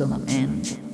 solamente.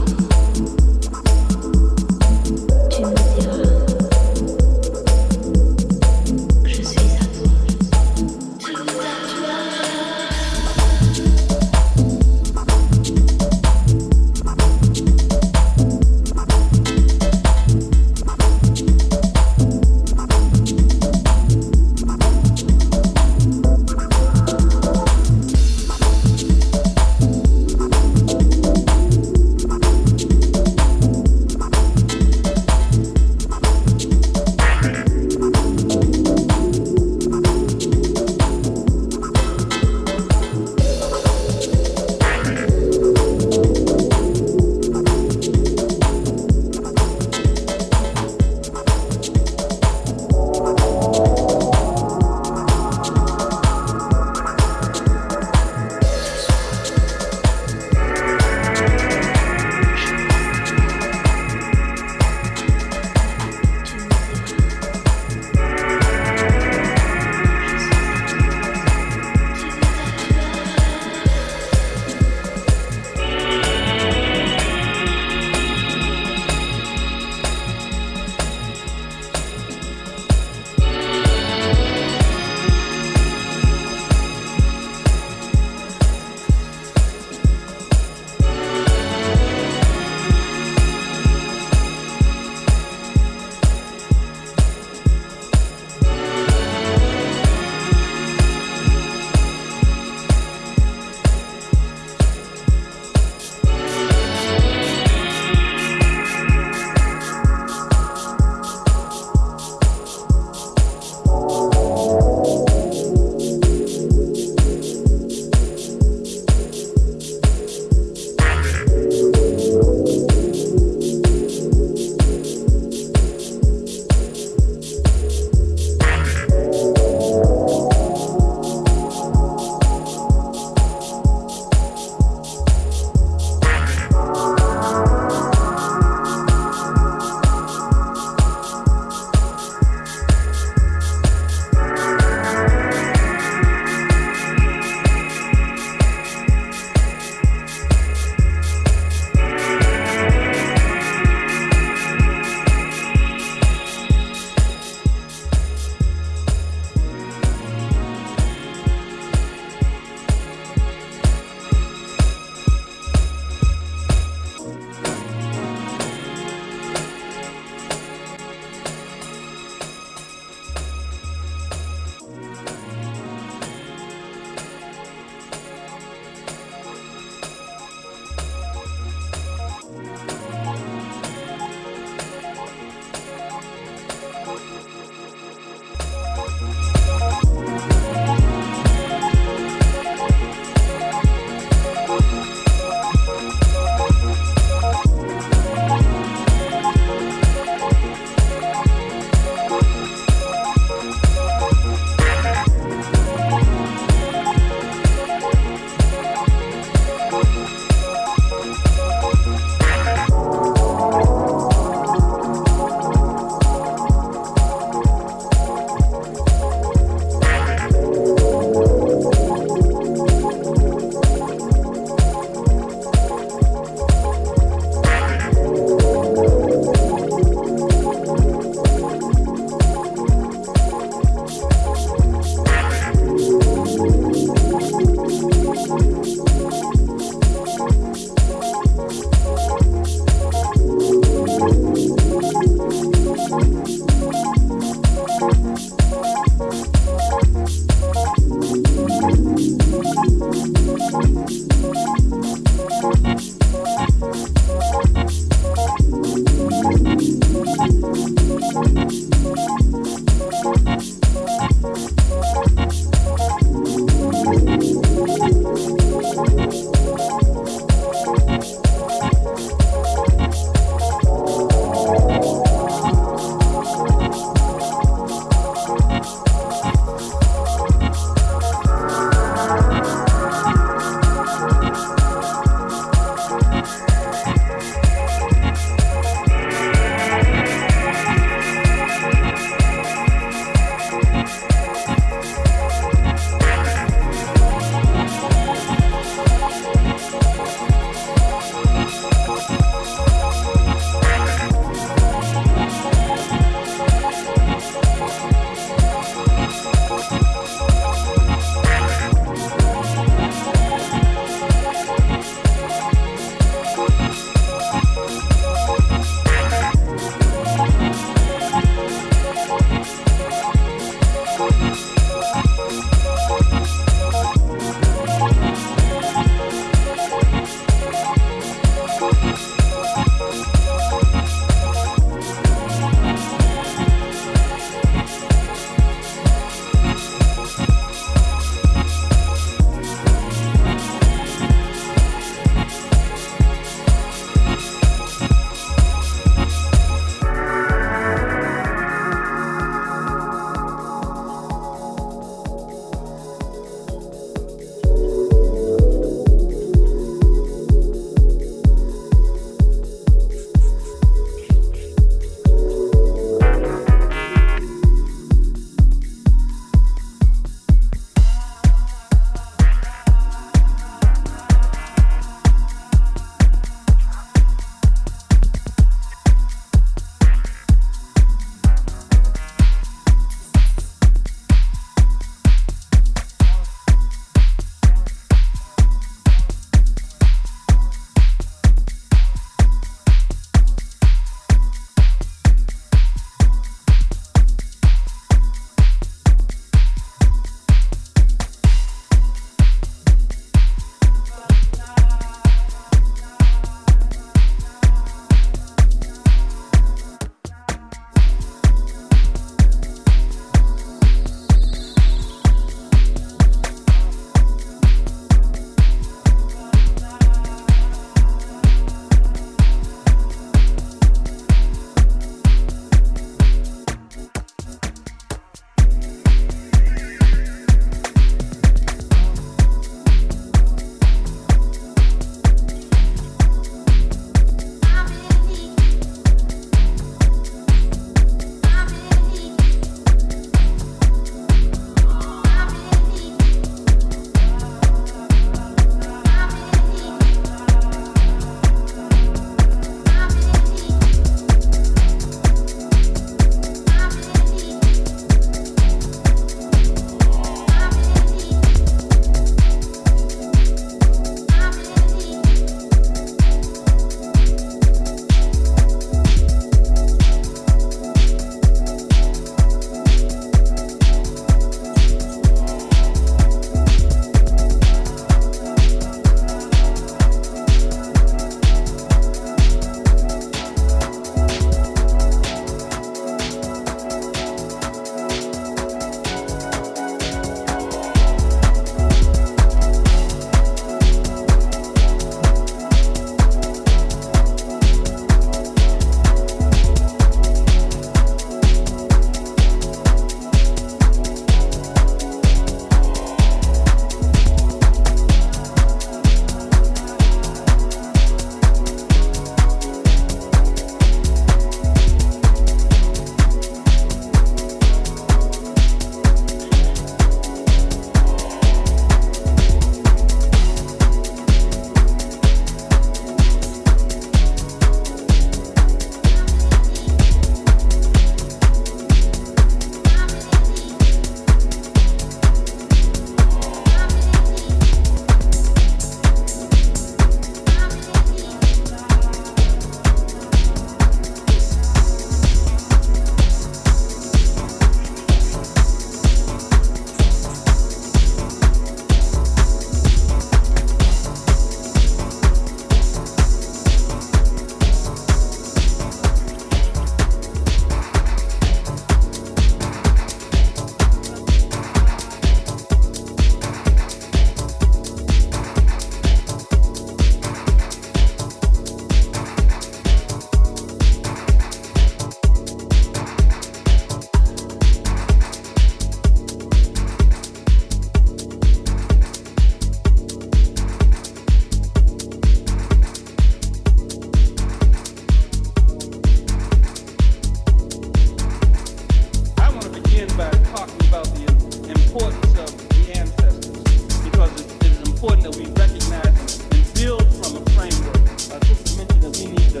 importance of the ancestors because it is important that we recognize and build from a framework. I just mentioned that we need to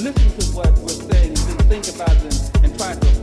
listen to what we're saying and then think about it and, and try to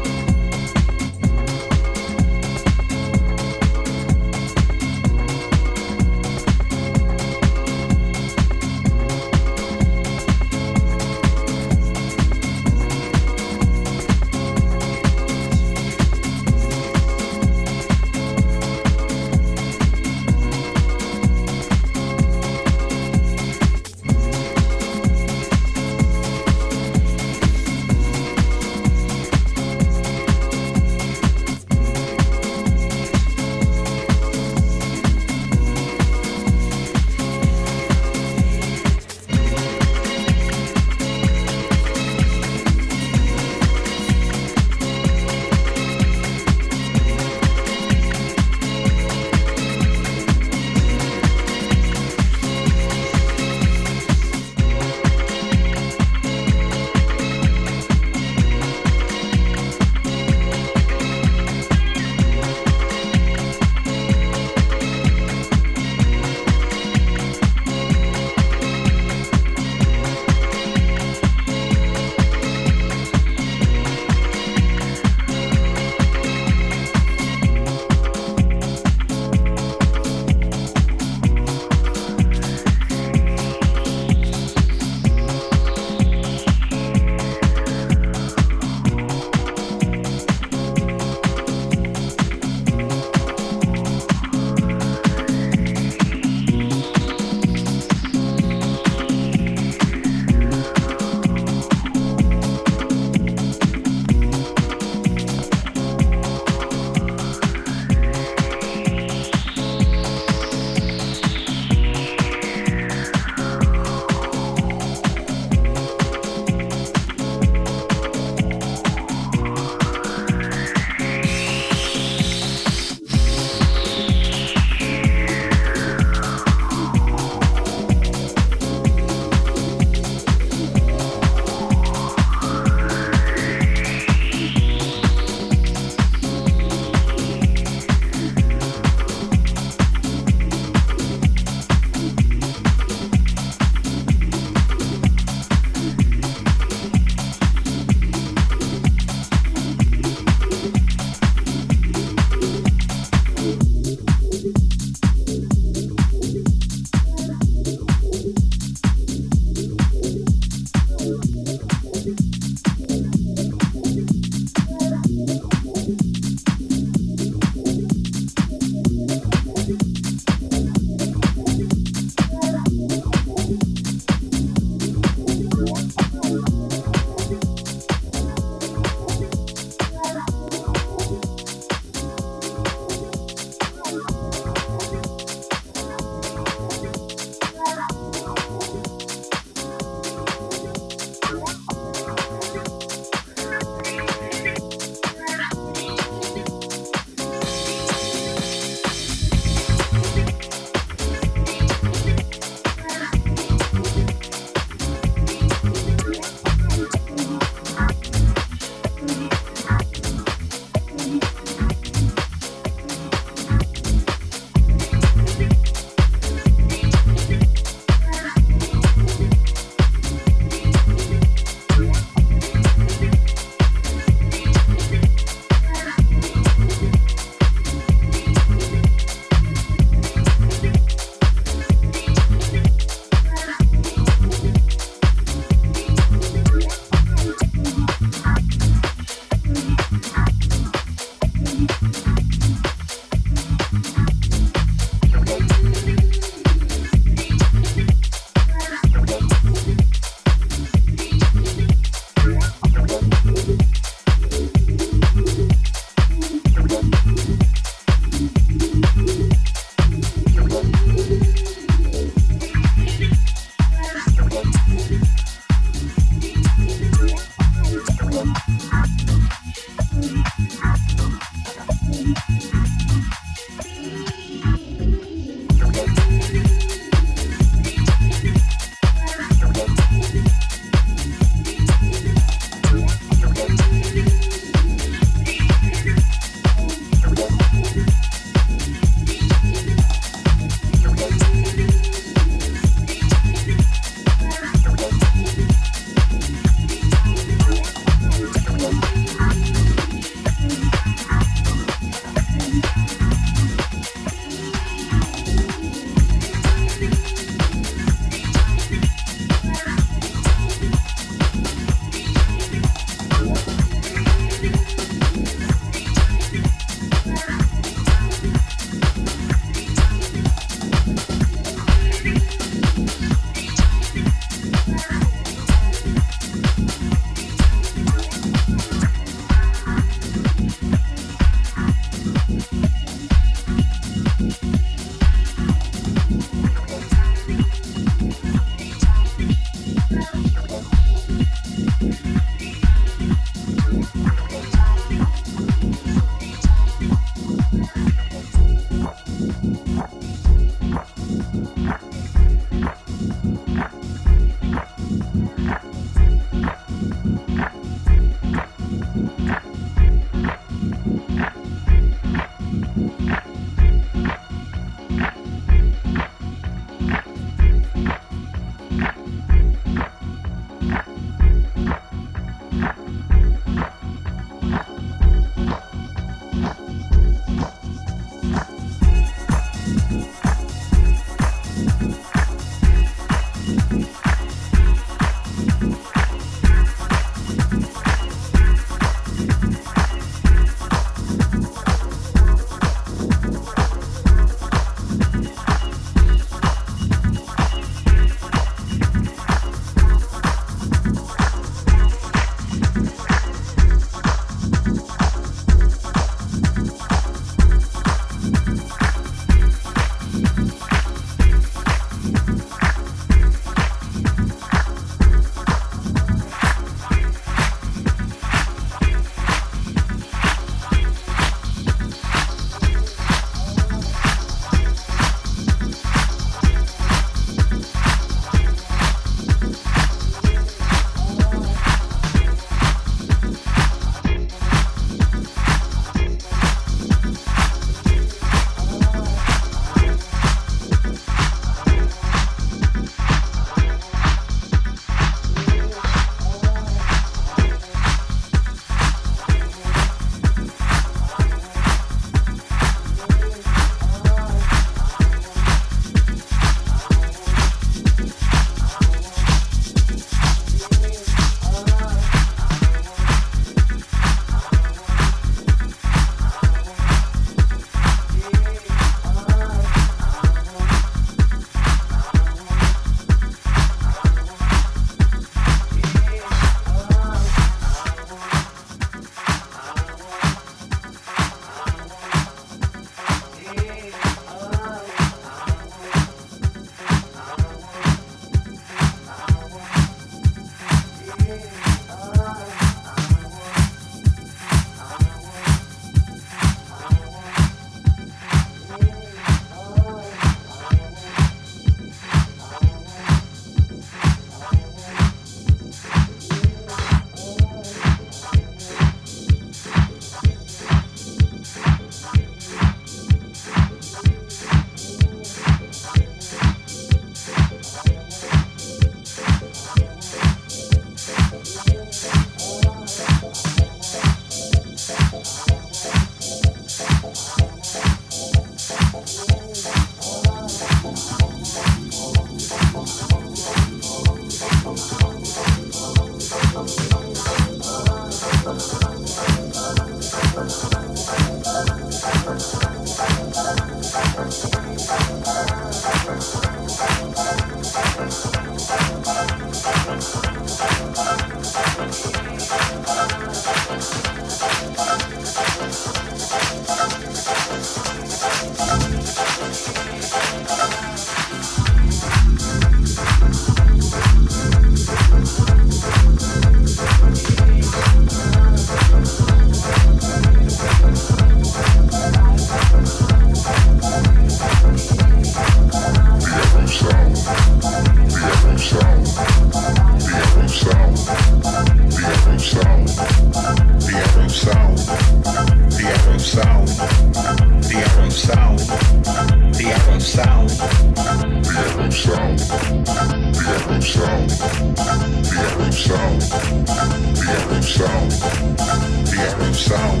sound, the of sound,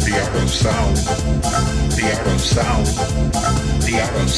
the of sound, the of sound, the art of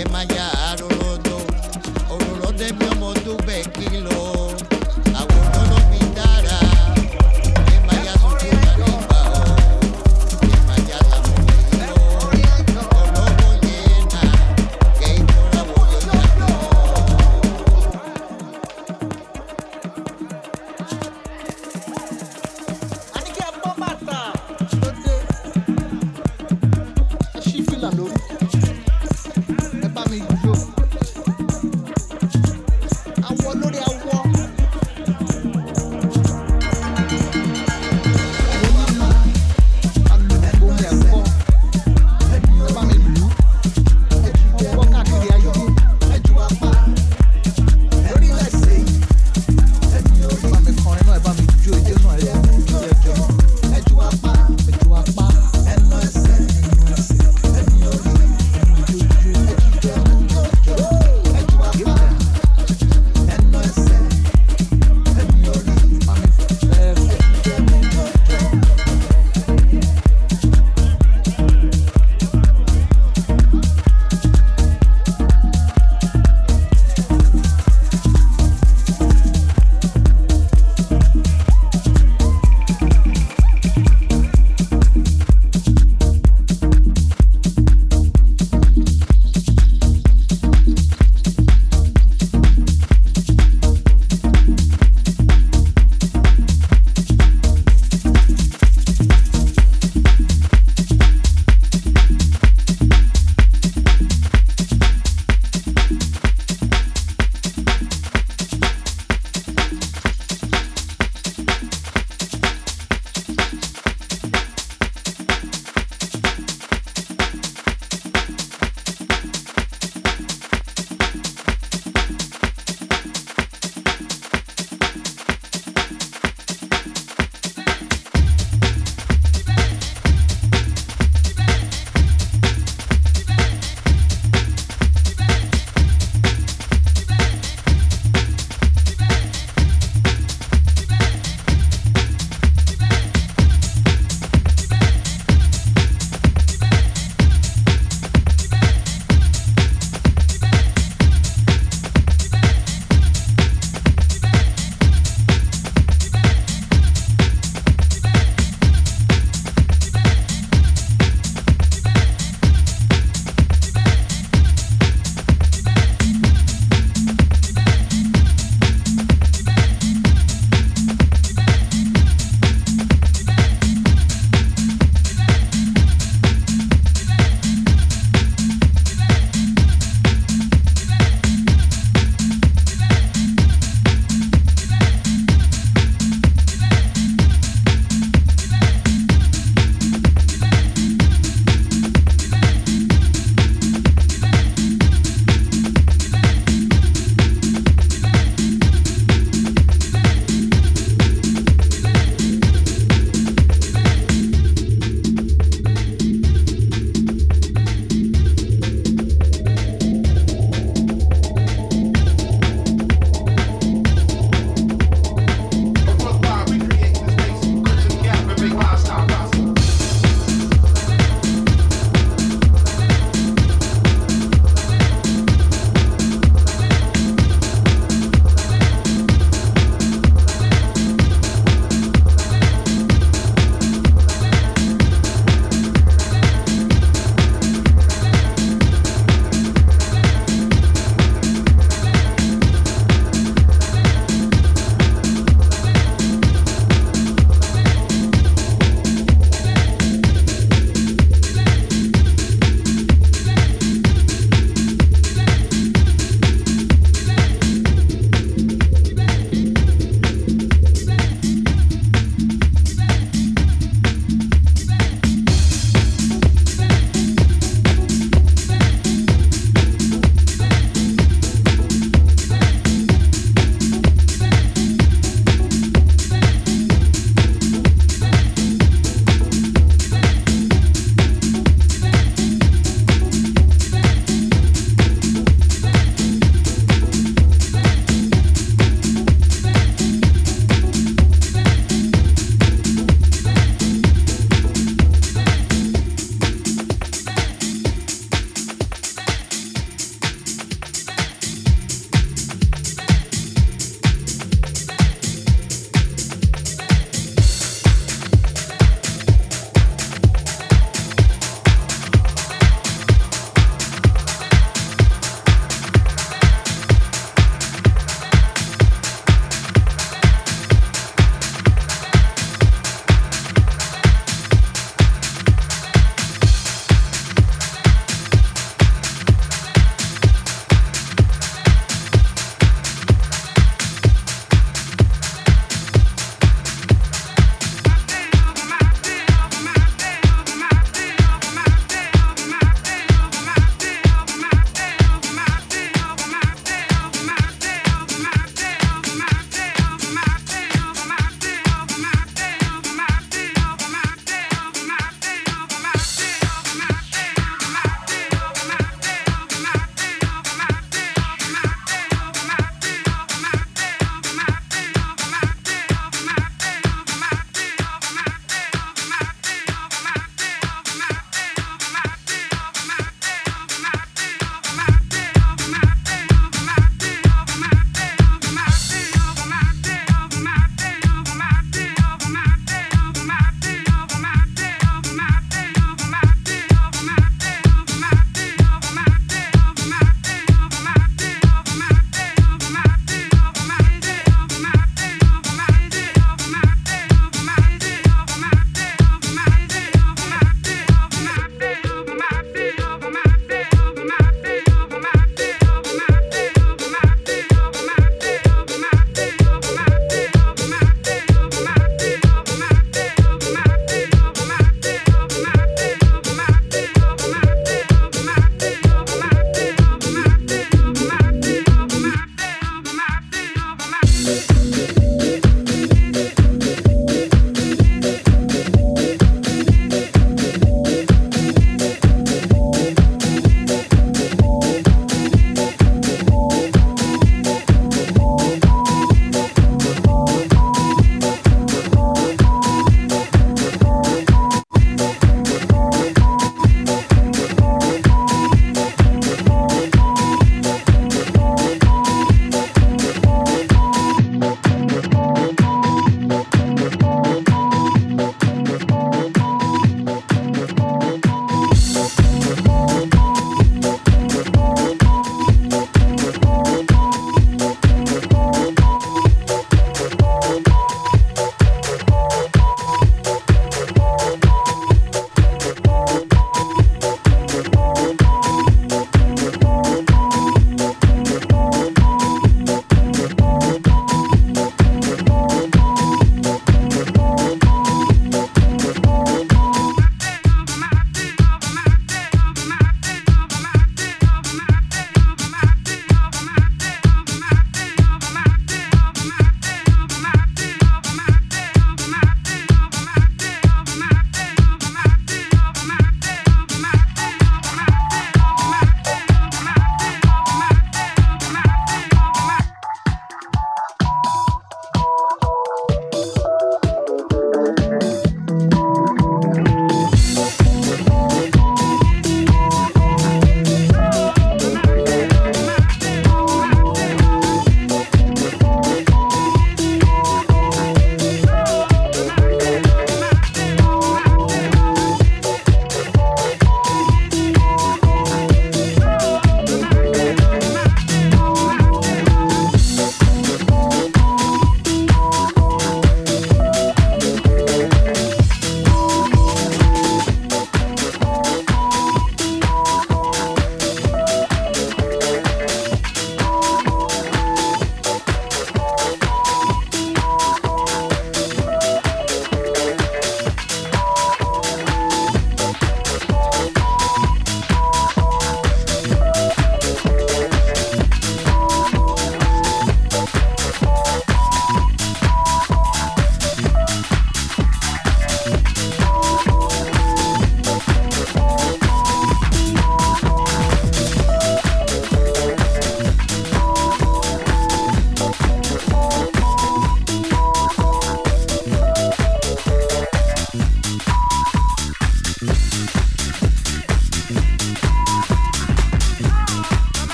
ẹ má yá àròrò tó òròrò débi ọmọ tó bẹ́ẹ̀ kí lọ.